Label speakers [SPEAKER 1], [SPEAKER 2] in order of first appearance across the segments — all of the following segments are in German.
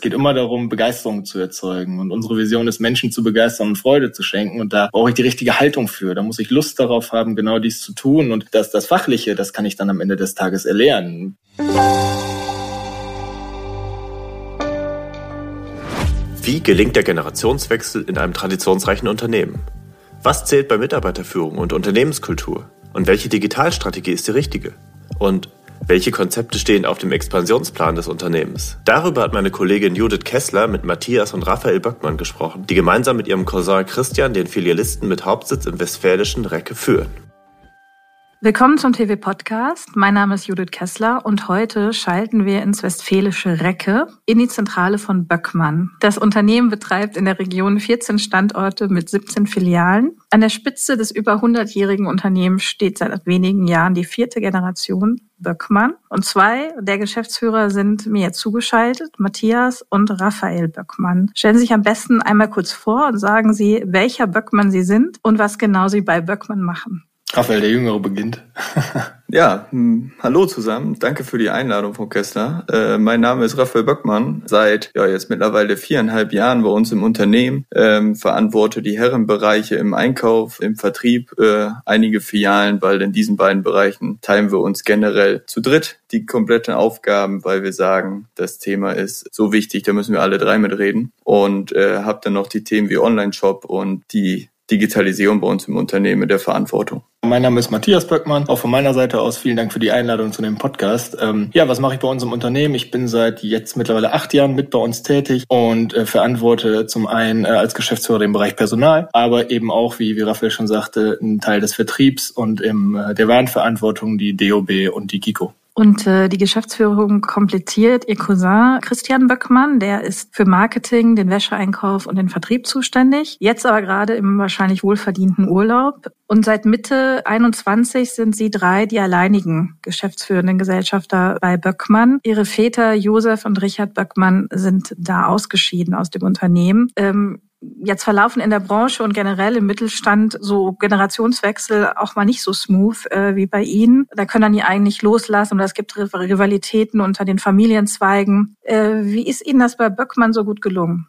[SPEAKER 1] Es geht immer darum, Begeisterung zu erzeugen. Und unsere Vision ist, Menschen zu begeistern und Freude zu schenken. Und da brauche ich die richtige Haltung für. Da muss ich Lust darauf haben, genau dies zu tun. Und das, das Fachliche, das kann ich dann am Ende des Tages erlernen.
[SPEAKER 2] Wie gelingt der Generationswechsel in einem traditionsreichen Unternehmen? Was zählt bei Mitarbeiterführung und Unternehmenskultur? Und welche Digitalstrategie ist die richtige? Und welche Konzepte stehen auf dem Expansionsplan des Unternehmens? Darüber hat meine Kollegin Judith Kessler mit Matthias und Raphael Böckmann gesprochen, die gemeinsam mit ihrem Cousin Christian den Filialisten mit Hauptsitz im westfälischen Recke führen.
[SPEAKER 3] Willkommen zum TV-Podcast. Mein Name ist Judith Kessler und heute schalten wir ins westfälische Recke in die Zentrale von Böckmann. Das Unternehmen betreibt in der Region 14 Standorte mit 17 Filialen. An der Spitze des über 100-jährigen Unternehmens steht seit wenigen Jahren die vierte Generation Böckmann. Und zwei der Geschäftsführer sind mir zugeschaltet, Matthias und Raphael Böckmann. Stellen Sie sich am besten einmal kurz vor und sagen Sie, welcher Böckmann Sie sind und was genau Sie bei Böckmann machen.
[SPEAKER 1] Raphael, der Jüngere beginnt.
[SPEAKER 4] ja, hm, hallo zusammen. Danke für die Einladung, Frau Kessler. Äh, mein Name ist Raphael Böckmann. Seit ja jetzt mittlerweile viereinhalb Jahren bei uns im Unternehmen. Ähm, verantworte die Herrenbereiche im Einkauf, im Vertrieb, äh, einige Filialen, weil in diesen beiden Bereichen teilen wir uns generell zu dritt die kompletten Aufgaben, weil wir sagen, das Thema ist so wichtig, da müssen wir alle drei mitreden. Und äh, habe dann noch die Themen wie Online-Shop und die Digitalisierung bei uns im Unternehmen der Verantwortung.
[SPEAKER 1] Mein Name ist Matthias Böckmann. Auch von meiner Seite aus vielen Dank für die Einladung zu dem Podcast. Ähm, ja, was mache ich bei uns im Unternehmen? Ich bin seit jetzt mittlerweile acht Jahren mit bei uns tätig und äh, verantworte zum einen äh, als Geschäftsführer den Bereich Personal, aber eben auch, wie, wie Raphael schon sagte, einen Teil des Vertriebs und im, äh, der Warenverantwortung die DOB und die Kiko.
[SPEAKER 3] Und äh, die Geschäftsführung komplettiert ihr Cousin Christian Böckmann, der ist für Marketing, den Wäscheeinkauf und den Vertrieb zuständig. Jetzt aber gerade im wahrscheinlich wohlverdienten Urlaub. Und seit Mitte 21 sind sie drei die alleinigen geschäftsführenden Gesellschafter bei Böckmann. Ihre Väter Josef und Richard Böckmann sind da ausgeschieden aus dem Unternehmen. Ähm, jetzt verlaufen in der Branche und generell im Mittelstand so Generationswechsel auch mal nicht so smooth äh, wie bei Ihnen. Da können dann die eigentlich loslassen und es gibt Rivalitäten unter den Familienzweigen. Äh, wie ist Ihnen das bei Böckmann so gut gelungen?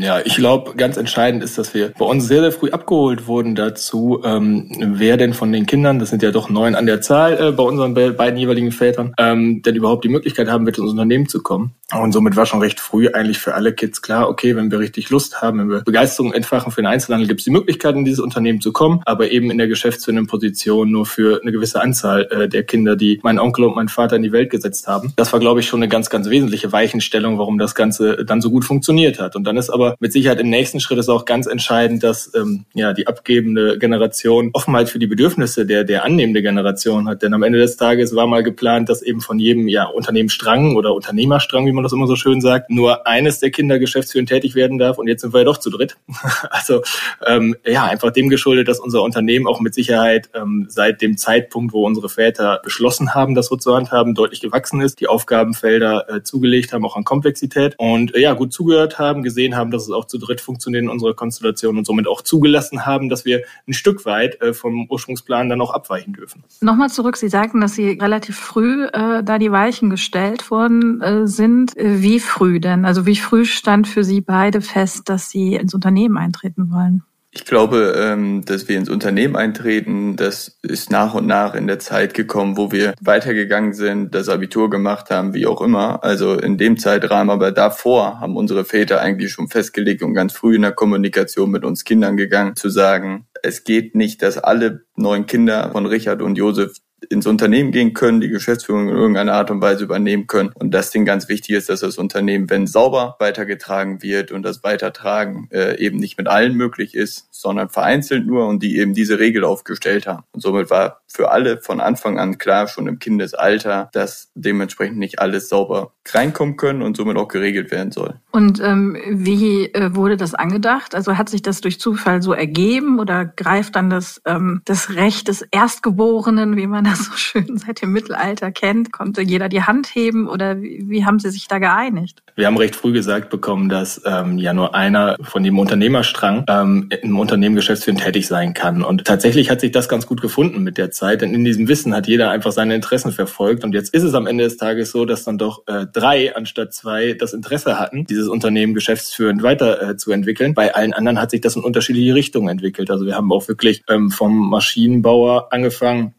[SPEAKER 1] Ja, ich glaube, ganz entscheidend ist, dass wir bei uns sehr, sehr früh abgeholt wurden dazu, ähm, wer denn von den Kindern, das sind ja doch neun an der Zahl äh, bei unseren beiden jeweiligen Vätern, ähm, denn überhaupt die Möglichkeit haben wird, ins Unternehmen zu kommen. Und somit war schon recht früh eigentlich für alle Kids klar, okay, wenn wir richtig Lust haben, wenn wir Begeisterung entfachen für den Einzelhandel, gibt es die Möglichkeit, in dieses Unternehmen zu kommen, aber eben in der geschäftsführenden Position nur für eine gewisse Anzahl äh, der Kinder, die mein Onkel und mein Vater in die Welt gesetzt haben. Das war, glaube ich, schon eine ganz, ganz wesentliche Weichenstellung, warum das Ganze dann so gut funktioniert hat. Und dann ist aber mit Sicherheit im nächsten Schritt ist auch ganz entscheidend, dass ähm, ja die abgebende Generation Offenheit für die Bedürfnisse der der annehmende Generation hat. Denn am Ende des Tages war mal geplant, dass eben von jedem ja Unternehmensstrang oder Unternehmerstrang, wie man das immer so schön sagt, nur eines der Kinder geschäftsführend tätig werden darf. Und jetzt sind wir ja doch zu dritt. also ähm, ja einfach dem geschuldet, dass unser Unternehmen auch mit Sicherheit ähm, seit dem Zeitpunkt, wo unsere Väter beschlossen haben, das so zu handhaben, deutlich gewachsen ist, die Aufgabenfelder äh, zugelegt haben, auch an Komplexität und äh, ja gut zugehört haben, gesehen haben, dass es auch zu dritt funktioniert in unserer Konstellation und somit auch zugelassen haben, dass wir ein Stück weit äh, vom Ursprungsplan dann auch abweichen dürfen.
[SPEAKER 3] Nochmal zurück, Sie sagten, dass Sie relativ früh äh, da die Weichen gestellt worden äh, sind. Äh, wie früh denn? Also wie früh stand für Sie beide fest, dass Sie ins Unternehmen eintreten wollen?
[SPEAKER 4] Ich glaube, ähm, dass wir ins Unternehmen eintreten, das ist nach und nach in der Zeit gekommen, wo wir weitergegangen sind, das Abitur gemacht haben, wie auch immer. Also in dem Zeitrahmen, aber davor haben unsere Väter eigentlich schon festgelegt und ganz früh in der Kommunikation mit uns Kindern gegangen, zu sagen, es geht nicht, dass alle neun Kinder von Richard und Josef ins Unternehmen gehen können, die Geschäftsführung in irgendeiner Art und Weise übernehmen können. Und das Ding ganz wichtig ist, dass das Unternehmen, wenn sauber weitergetragen wird und das Weitertragen äh, eben nicht mit allen möglich ist, sondern vereinzelt nur und die eben diese Regel aufgestellt haben. Und somit war für alle von Anfang an klar, schon im Kindesalter, dass dementsprechend nicht alles sauber reinkommen können und somit auch geregelt werden soll.
[SPEAKER 3] Und ähm, wie äh, wurde das angedacht? Also hat sich das durch Zufall so ergeben oder greift dann das, ähm, das Recht des Erstgeborenen, wie man das so schön seit dem Mittelalter kennt? Konnte jeder die Hand heben oder wie, wie haben Sie sich da geeinigt?
[SPEAKER 1] Wir haben recht früh gesagt bekommen, dass ähm, ja nur einer von dem Unternehmerstrang ähm, im Unternehmen geschäftsführend tätig sein kann. Und tatsächlich hat sich das ganz gut gefunden mit der Zeit, denn in diesem Wissen hat jeder einfach seine Interessen verfolgt. Und jetzt ist es am Ende des Tages so, dass dann doch äh, drei anstatt zwei das Interesse hatten, dieses Unternehmen geschäftsführend weiterzuentwickeln. Äh, Bei allen anderen hat sich das in unterschiedliche Richtungen entwickelt. Also wir haben auch wirklich ähm, vom Maschinenbauer angefangen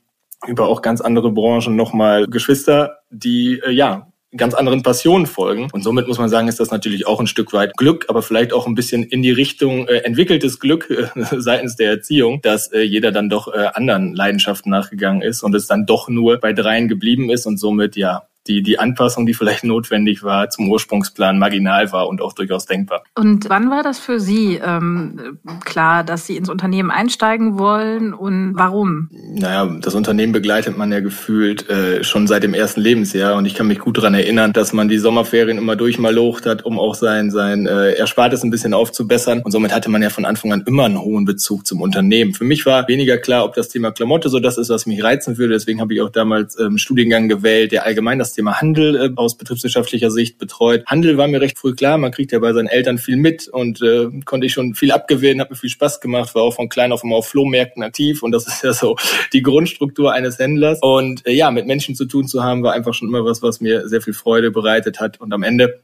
[SPEAKER 1] über auch ganz andere Branchen nochmal Geschwister, die äh, ja ganz anderen Passionen folgen. Und somit muss man sagen, ist das natürlich auch ein Stück weit Glück, aber vielleicht auch ein bisschen in die Richtung äh, entwickeltes Glück äh, seitens der Erziehung, dass äh, jeder dann doch äh, anderen Leidenschaften nachgegangen ist und es dann doch nur bei dreien geblieben ist und somit ja die, die Anpassung, die vielleicht notwendig war, zum Ursprungsplan marginal war und auch durchaus denkbar.
[SPEAKER 3] Und wann war das für Sie ähm, klar, dass Sie ins Unternehmen einsteigen wollen und warum?
[SPEAKER 1] Naja, das Unternehmen begleitet man ja gefühlt äh, schon seit dem ersten Lebensjahr und ich kann mich gut daran erinnern, dass man die Sommerferien immer durchmalocht hat, um auch sein, sein äh, Erspartes ein bisschen aufzubessern und somit hatte man ja von Anfang an immer einen hohen Bezug zum Unternehmen. Für mich war weniger klar, ob das Thema Klamotte so das ist, was mich reizen würde, deswegen habe ich auch damals ähm, Studiengang gewählt, der allgemein das Thema Handel äh, aus betriebswirtschaftlicher Sicht betreut. Handel war mir recht früh klar, man kriegt ja bei seinen Eltern viel mit und äh, konnte ich schon viel abgewinnen, hat mir viel Spaß gemacht, war auch von klein auf immer auf Flohmärkten aktiv und das ist ja so die Grundstruktur eines Händlers. Und äh, ja, mit Menschen zu tun zu haben, war einfach schon immer was, was mir sehr viel Freude bereitet hat. Und am Ende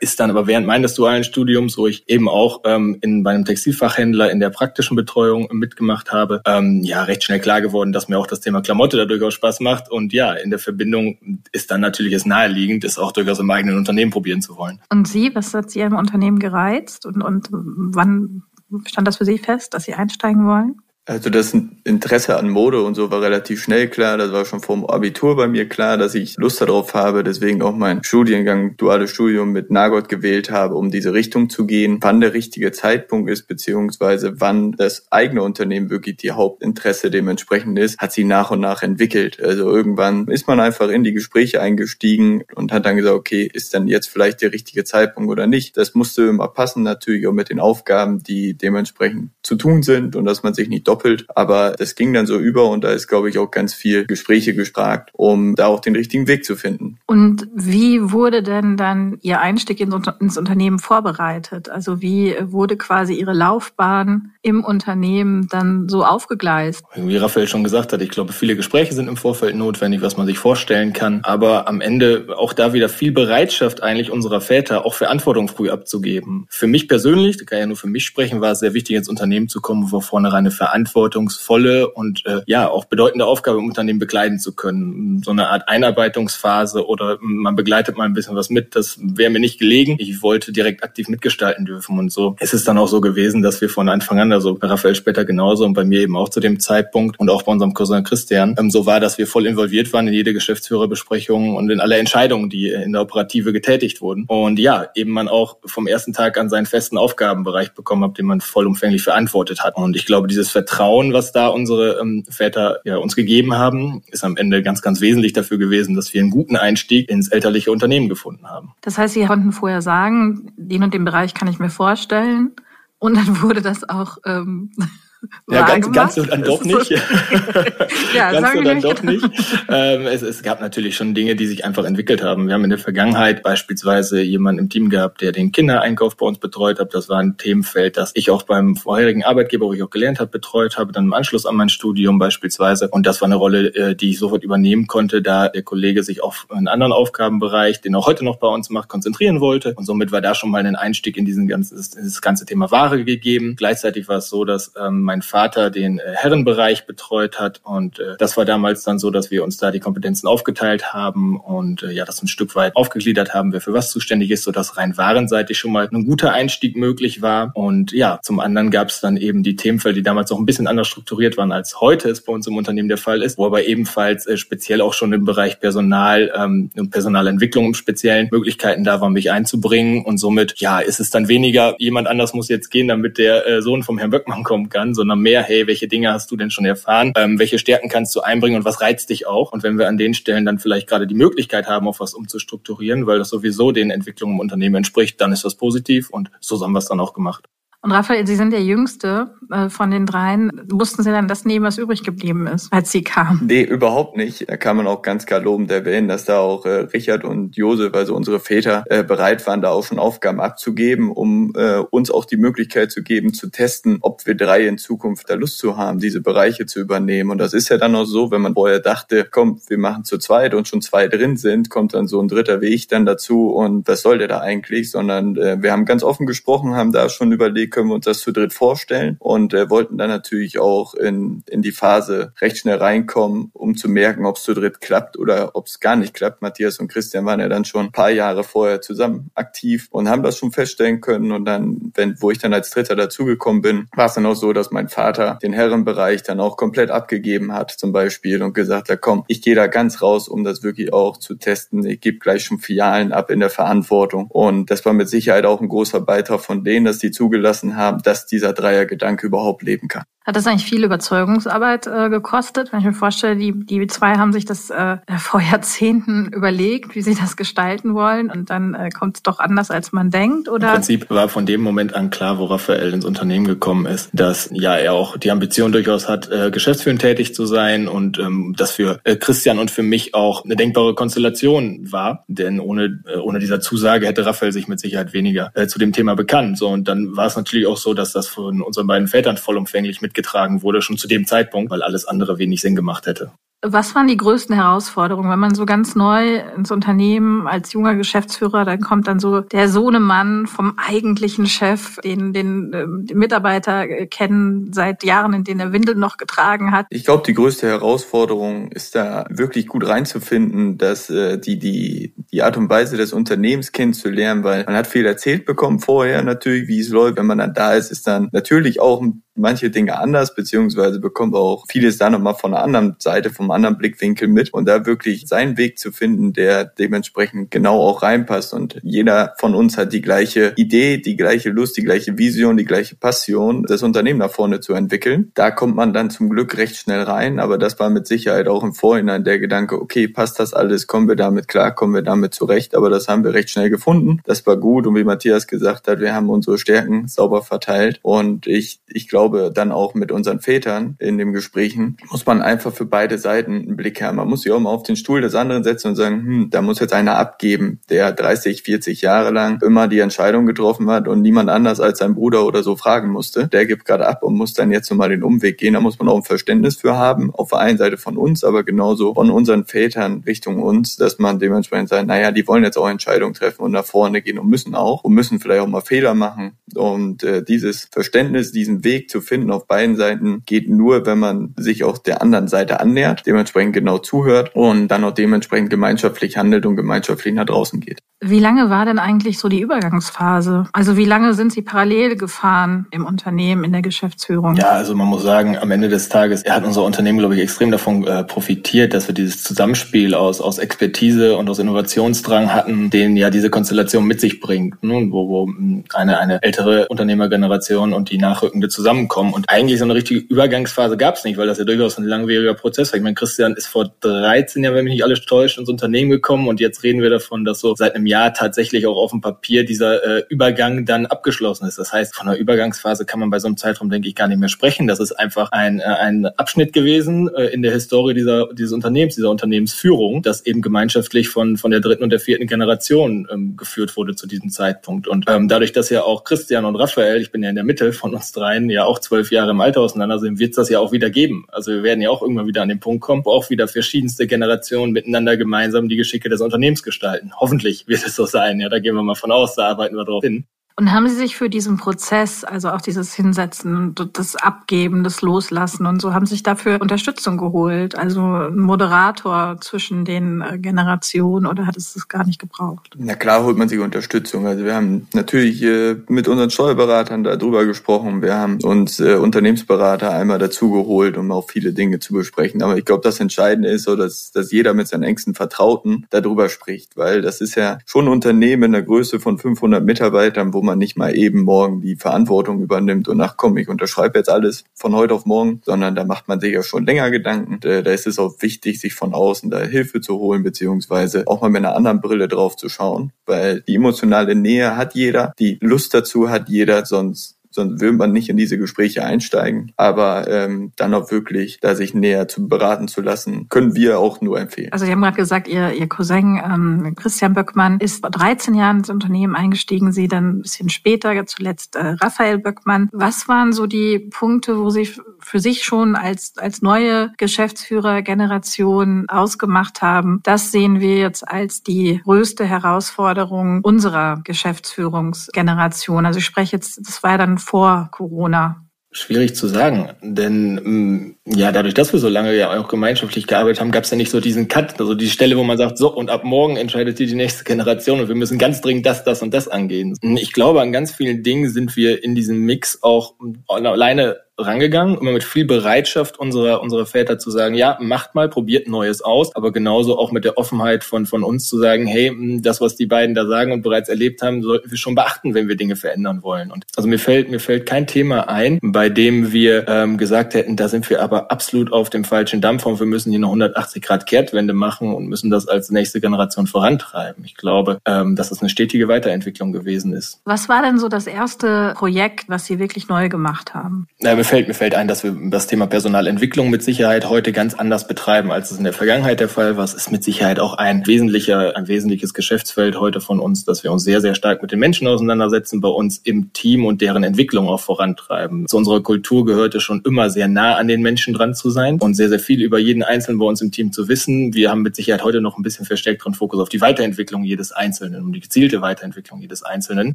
[SPEAKER 1] ist dann aber während meines dualen Studiums, wo ich eben auch ähm, in bei einem Textilfachhändler in der praktischen Betreuung mitgemacht habe, ähm, ja recht schnell klar geworden, dass mir auch das Thema Klamotte da durchaus Spaß macht und ja in der Verbindung ist dann natürlich es naheliegend, es auch durchaus im eigenen Unternehmen probieren zu wollen.
[SPEAKER 3] Und Sie, was hat Sie im Unternehmen gereizt und und wann stand das für Sie fest, dass Sie einsteigen wollen?
[SPEAKER 4] Also das Interesse an Mode und so war relativ schnell klar. Das war schon vor dem Abitur bei mir klar, dass ich Lust darauf habe. Deswegen auch mein Studiengang, duales Studium mit Nagot gewählt habe, um diese Richtung zu gehen. Wann der richtige Zeitpunkt ist, beziehungsweise wann das eigene Unternehmen wirklich die Hauptinteresse dementsprechend ist, hat sie nach und nach entwickelt. Also irgendwann ist man einfach in die Gespräche eingestiegen und hat dann gesagt, okay, ist dann jetzt vielleicht der richtige Zeitpunkt oder nicht. Das musste immer passen, natürlich auch mit den Aufgaben, die dementsprechend zu tun sind und dass man sich nicht doppelt. Aber das ging dann so über und da ist, glaube ich, auch ganz viel Gespräche gefragt, um da auch den richtigen Weg zu finden.
[SPEAKER 3] Und wie wurde denn dann Ihr Einstieg ins Unternehmen vorbereitet? Also wie wurde quasi Ihre Laufbahn im Unternehmen dann so aufgegleist?
[SPEAKER 1] Wie Raphael schon gesagt hat, ich glaube, viele Gespräche sind im Vorfeld notwendig, was man sich vorstellen kann. Aber am Ende auch da wieder viel Bereitschaft eigentlich unserer Väter, auch Verantwortung früh abzugeben. Für mich persönlich, da kann ja nur für mich sprechen, war es sehr wichtig, ins Unternehmen zu kommen, wo vornherein eine Verantwortung verantwortungsvolle und äh, ja auch bedeutende Aufgabe im Unternehmen begleiten zu können. So eine Art Einarbeitungsphase oder man begleitet mal ein bisschen was mit, das wäre mir nicht gelegen. Ich wollte direkt aktiv mitgestalten dürfen und so. Es ist dann auch so gewesen, dass wir von Anfang an, also bei Raphael später genauso und bei mir eben auch zu dem Zeitpunkt und auch bei unserem Cousin Christian, ähm, so war, dass wir voll involviert waren in jede Geschäftsführerbesprechung und in alle Entscheidungen, die in der Operative getätigt wurden. Und ja, eben man auch vom ersten Tag an seinen festen Aufgabenbereich bekommen hat, den man vollumfänglich verantwortet hat. Und ich glaube, dieses Vertrauen was da unsere ähm, Väter ja, uns gegeben haben, ist am Ende ganz, ganz wesentlich dafür gewesen, dass wir einen guten Einstieg ins elterliche Unternehmen gefunden haben.
[SPEAKER 3] Das heißt, Sie konnten vorher sagen, den und den Bereich kann ich mir vorstellen. Und dann wurde das auch ähm,
[SPEAKER 1] ja, ganz, ganz so dann doch nicht. ja, ganz so dann doch nicht. Ähm, es, es gab natürlich schon Dinge, die sich einfach entwickelt haben. Wir haben in der Vergangenheit beispielsweise jemanden im Team gehabt, der den Kindereinkauf bei uns betreut hat. Das war ein Themenfeld, das ich auch beim vorherigen Arbeitgeber, wo ich auch gelernt habe, betreut habe, dann im Anschluss an mein Studium beispielsweise. Und das war eine Rolle, äh, die ich sofort übernehmen konnte, da der Kollege sich auf einen anderen Aufgabenbereich, den er heute noch bei uns macht, konzentrieren wollte. Und somit war da schon mal ein Einstieg in diesen ganzen, dieses ganze Thema Ware gegeben. Gleichzeitig war es so, dass ähm, mein Vater den äh, Herrenbereich betreut hat und äh, das war damals dann so, dass wir uns da die Kompetenzen aufgeteilt haben und äh, ja, das ein Stück weit aufgegliedert haben, wer für was zuständig ist, sodass rein warenseitig schon mal ein guter Einstieg möglich war. Und ja, zum anderen gab es dann eben die Themenfelder, die damals auch ein bisschen anders strukturiert waren, als heute es bei uns im Unternehmen der Fall ist, wo aber ebenfalls speziell auch schon im Bereich Personal ähm, und Personalentwicklung im Speziellen Möglichkeiten da waren, mich einzubringen. Und somit, ja, ist es dann weniger, jemand anders muss jetzt gehen, damit der äh, Sohn vom Herrn Böckmann kommen kann, sondern mehr, hey, welche Dinge hast du denn schon erfahren? Ähm, welche Stärken kannst du einbringen und was reizt dich auch? Und wenn wir an den Stellen dann vielleicht gerade die Möglichkeit haben, auf was umzustrukturieren, weil das sowieso den Entwicklungen im Unternehmen entspricht, dann ist das positiv und so haben wir es dann auch gemacht.
[SPEAKER 3] Und Raphael, Sie sind der Jüngste äh, von den dreien. Mussten Sie dann das nehmen, was übrig geblieben ist, als Sie kamen?
[SPEAKER 4] Nee, überhaupt nicht. Da kann man auch ganz klar lobend erwähnen, dass da auch äh, Richard und Josef, also unsere Väter, äh, bereit waren, da auch schon Aufgaben abzugeben, um äh, uns auch die Möglichkeit zu geben, zu testen, ob wir drei in Zukunft da Lust zu haben, diese Bereiche zu übernehmen. Und das ist ja dann auch so, wenn man vorher dachte, komm, wir machen zu zweit und schon zwei drin sind, kommt dann so ein dritter Weg dann dazu und was soll der da eigentlich? Sondern äh, wir haben ganz offen gesprochen, haben da schon überlegt, können wir uns das zu dritt vorstellen und äh, wollten dann natürlich auch in, in die Phase recht schnell reinkommen, um zu merken, ob es zu dritt klappt oder ob es gar nicht klappt. Matthias und Christian waren ja dann schon ein paar Jahre vorher zusammen aktiv und haben das schon feststellen können. Und dann, wenn, wo ich dann als Dritter dazugekommen bin, war es dann auch so, dass mein Vater den Herrenbereich dann auch komplett abgegeben hat, zum Beispiel, und gesagt hat, komm, ich gehe da ganz raus, um das wirklich auch zu testen. Ich gebe gleich schon Filialen ab in der Verantwortung. Und das war mit Sicherheit auch ein großer Beitrag von denen, dass die zugelassen haben, dass dieser Dreiergedanke überhaupt leben kann.
[SPEAKER 3] Hat das eigentlich viel Überzeugungsarbeit äh, gekostet? Wenn ich mir vorstelle, die, die zwei haben sich das äh, vor Jahrzehnten überlegt, wie sie das gestalten wollen und dann äh, kommt es doch anders, als man denkt, oder?
[SPEAKER 1] Im Prinzip war von dem Moment an klar, wo Raphael ins Unternehmen gekommen ist, dass ja er auch die Ambition durchaus hat, äh, geschäftsführend tätig zu sein und ähm, das für äh, Christian und für mich auch eine denkbare Konstellation war, denn ohne äh, ohne dieser Zusage hätte Raphael sich mit Sicherheit weniger äh, zu dem Thema bekannt. So und dann war es natürlich auch so, dass das von unseren beiden Vätern vollumfänglich mit mitgetragen wurde, schon zu dem Zeitpunkt, weil alles andere wenig Sinn gemacht hätte.
[SPEAKER 3] Was waren die größten Herausforderungen, wenn man so ganz neu ins Unternehmen als junger Geschäftsführer, dann kommt dann so der Sohnemann vom eigentlichen Chef, den, den, ähm, den Mitarbeiter kennen seit Jahren, in denen er Windeln noch getragen hat.
[SPEAKER 4] Ich glaube, die größte Herausforderung ist da wirklich gut reinzufinden, dass äh, die, die, die Art und Weise des Unternehmens kennenzulernen, weil man hat viel erzählt bekommen vorher natürlich, wie es läuft. Wenn man dann da ist, ist dann natürlich auch manche Dinge anders, beziehungsweise bekommt auch vieles dann nochmal von einer anderen Seite, vom anderen Blickwinkel mit und da wirklich seinen Weg zu finden, der dementsprechend genau auch reinpasst. Und jeder von uns hat die gleiche Idee, die gleiche Lust, die gleiche Vision, die gleiche Passion, das Unternehmen nach vorne zu entwickeln. Da kommt man dann zum Glück recht schnell rein, aber das war mit Sicherheit auch im Vorhinein der Gedanke, okay, passt das alles, kommen wir damit klar, kommen wir damit zurecht, aber das haben wir recht schnell gefunden. Das war gut. Und wie Matthias gesagt hat, wir haben unsere Stärken sauber verteilt. Und ich, ich glaube dann auch mit unseren Vätern in den Gesprächen, muss man einfach für beide Seiten einen Blick haben. Man muss sich auch mal auf den Stuhl des anderen setzen und sagen, hm, da muss jetzt einer abgeben, der 30, 40 Jahre lang immer die Entscheidung getroffen hat und niemand anders als sein Bruder oder so fragen musste. Der gibt gerade ab und muss dann jetzt nochmal den Umweg gehen. Da muss man auch ein Verständnis für haben. Auf der einen Seite von uns, aber genauso von unseren Vätern Richtung uns, dass man dementsprechend sagt, naja, die wollen jetzt auch Entscheidungen treffen und nach vorne gehen und müssen auch und müssen vielleicht auch mal Fehler machen. Und äh, dieses Verständnis, diesen Weg zu finden auf beiden Seiten geht nur, wenn man sich auch der anderen Seite annähert, dementsprechend genau zuhört und dann auch dementsprechend gemeinschaftlich handelt und gemeinschaftlich nach draußen geht.
[SPEAKER 3] Wie lange war denn eigentlich so die Übergangsphase? Also wie lange sind Sie parallel gefahren im Unternehmen, in der Geschäftsführung?
[SPEAKER 1] Ja, also man muss sagen, am Ende des Tages hat unser Unternehmen, glaube ich, extrem davon äh, profitiert, dass wir dieses Zusammenspiel aus, aus Expertise und aus Innovationsdrang hatten, den ja diese Konstellation mit sich bringt, ne? wo, wo eine, eine ältere Unternehmergeneration und die nachrückende zusammenkommen. Und eigentlich so eine richtige Übergangsphase gab es nicht, weil das ja durchaus ein langwieriger Prozess war. Ich meine, Christian ist vor 13 Jahren, wenn mich nicht alles täuscht, ins Unternehmen gekommen und jetzt reden wir davon, dass so seit einem Jahr tatsächlich auch auf dem Papier dieser äh, Übergang dann abgeschlossen ist. Das heißt, von einer Übergangsphase kann man bei so einem Zeitraum, denke ich, gar nicht mehr sprechen. Das ist einfach ein, äh, ein Abschnitt gewesen äh, in der Historie dieser, dieses Unternehmens, dieser Unternehmensführung, das eben gemeinschaftlich von, von der dritten und der vierten Generation ähm, geführt wurde zu diesem Zeitpunkt. Und ähm, dadurch, dass ja auch Christian und Raphael, ich bin ja in der Mitte von uns dreien, ja auch zwölf Jahre im Alter auseinander sind, wird es das ja auch wieder geben. Also wir werden ja auch irgendwann wieder an den Punkt wo auch wieder verschiedenste Generationen miteinander gemeinsam die Geschicke des Unternehmens gestalten. Hoffentlich wird es so sein. Ja, da gehen wir mal von aus, da arbeiten wir drauf hin.
[SPEAKER 3] Und haben Sie sich für diesen Prozess, also auch dieses Hinsetzen, das Abgeben, das Loslassen und so, haben Sie sich dafür Unterstützung geholt? Also ein Moderator zwischen den äh, Generationen oder hat es das gar nicht gebraucht?
[SPEAKER 4] Na klar holt man sich Unterstützung. Also wir haben natürlich äh, mit unseren Steuerberatern darüber gesprochen. Wir haben uns äh, Unternehmensberater einmal dazu geholt, um auch viele Dinge zu besprechen. Aber ich glaube, das Entscheidende ist so, dass, dass jeder mit seinen engsten Vertrauten darüber spricht, weil das ist ja schon ein Unternehmen in der Größe von 500 Mitarbeitern, wo man nicht mal eben morgen die Verantwortung übernimmt und nach komm, ich unterschreibe jetzt alles von heute auf morgen, sondern da macht man sich ja schon länger Gedanken. Äh, da ist es auch wichtig, sich von außen da Hilfe zu holen, beziehungsweise auch mal mit einer anderen Brille drauf zu schauen, weil die emotionale Nähe hat jeder, die Lust dazu hat jeder, sonst sonst will man nicht in diese Gespräche einsteigen. Aber ähm, dann auch wirklich, da sich näher zu beraten zu lassen, können wir auch nur empfehlen.
[SPEAKER 3] Also Sie haben gerade gesagt, Ihr, Ihr Cousin ähm, Christian Böckmann ist vor 13 Jahren ins Unternehmen eingestiegen, Sie dann ein bisschen später, zuletzt äh, Raphael Böckmann. Was waren so die Punkte, wo Sie für sich schon als, als neue Geschäftsführergeneration ausgemacht haben? Das sehen wir jetzt als die größte Herausforderung unserer Geschäftsführungsgeneration. Also ich spreche jetzt, das war ja dann vor Corona.
[SPEAKER 1] Schwierig zu sagen, denn mm, ja, dadurch, dass wir so lange ja auch gemeinschaftlich gearbeitet haben, gab es ja nicht so diesen Cut, also die Stelle, wo man sagt, so und ab morgen entscheidet die die nächste Generation und wir müssen ganz dringend das, das und das angehen. Ich glaube, an ganz vielen Dingen sind wir in diesem Mix auch alleine rangegangen, immer mit viel Bereitschaft unserer, unserer Väter zu sagen, ja, macht mal, probiert Neues aus, aber genauso auch mit der Offenheit von, von uns zu sagen, hey, hm, das, was die beiden da sagen und bereits erlebt haben, sollten wir schon beachten, wenn wir Dinge verändern wollen. Und also mir fällt, mir fällt kein Thema ein, bei dem wir ähm, gesagt hätten, da sind wir aber absolut auf dem falschen Dampfer und wir müssen hier eine 180 Grad Kehrtwende machen und müssen das als nächste Generation vorantreiben. Ich glaube, ähm, dass das eine stetige Weiterentwicklung gewesen ist.
[SPEAKER 3] Was war denn so das erste Projekt, was Sie wirklich neu gemacht haben?
[SPEAKER 1] Ja, fällt, mir fällt ein, dass wir das Thema Personalentwicklung mit Sicherheit heute ganz anders betreiben, als es in der Vergangenheit der Fall war. Es ist mit Sicherheit auch ein wesentlicher, ein wesentliches Geschäftsfeld heute von uns, dass wir uns sehr, sehr stark mit den Menschen auseinandersetzen, bei uns im Team und deren Entwicklung auch vorantreiben. Zu unserer Kultur gehörte schon immer sehr nah an den Menschen dran zu sein und sehr, sehr viel über jeden Einzelnen bei uns im Team zu wissen. Wir haben mit Sicherheit heute noch ein bisschen verstärkteren Fokus auf die Weiterentwicklung jedes Einzelnen, um die gezielte Weiterentwicklung jedes Einzelnen,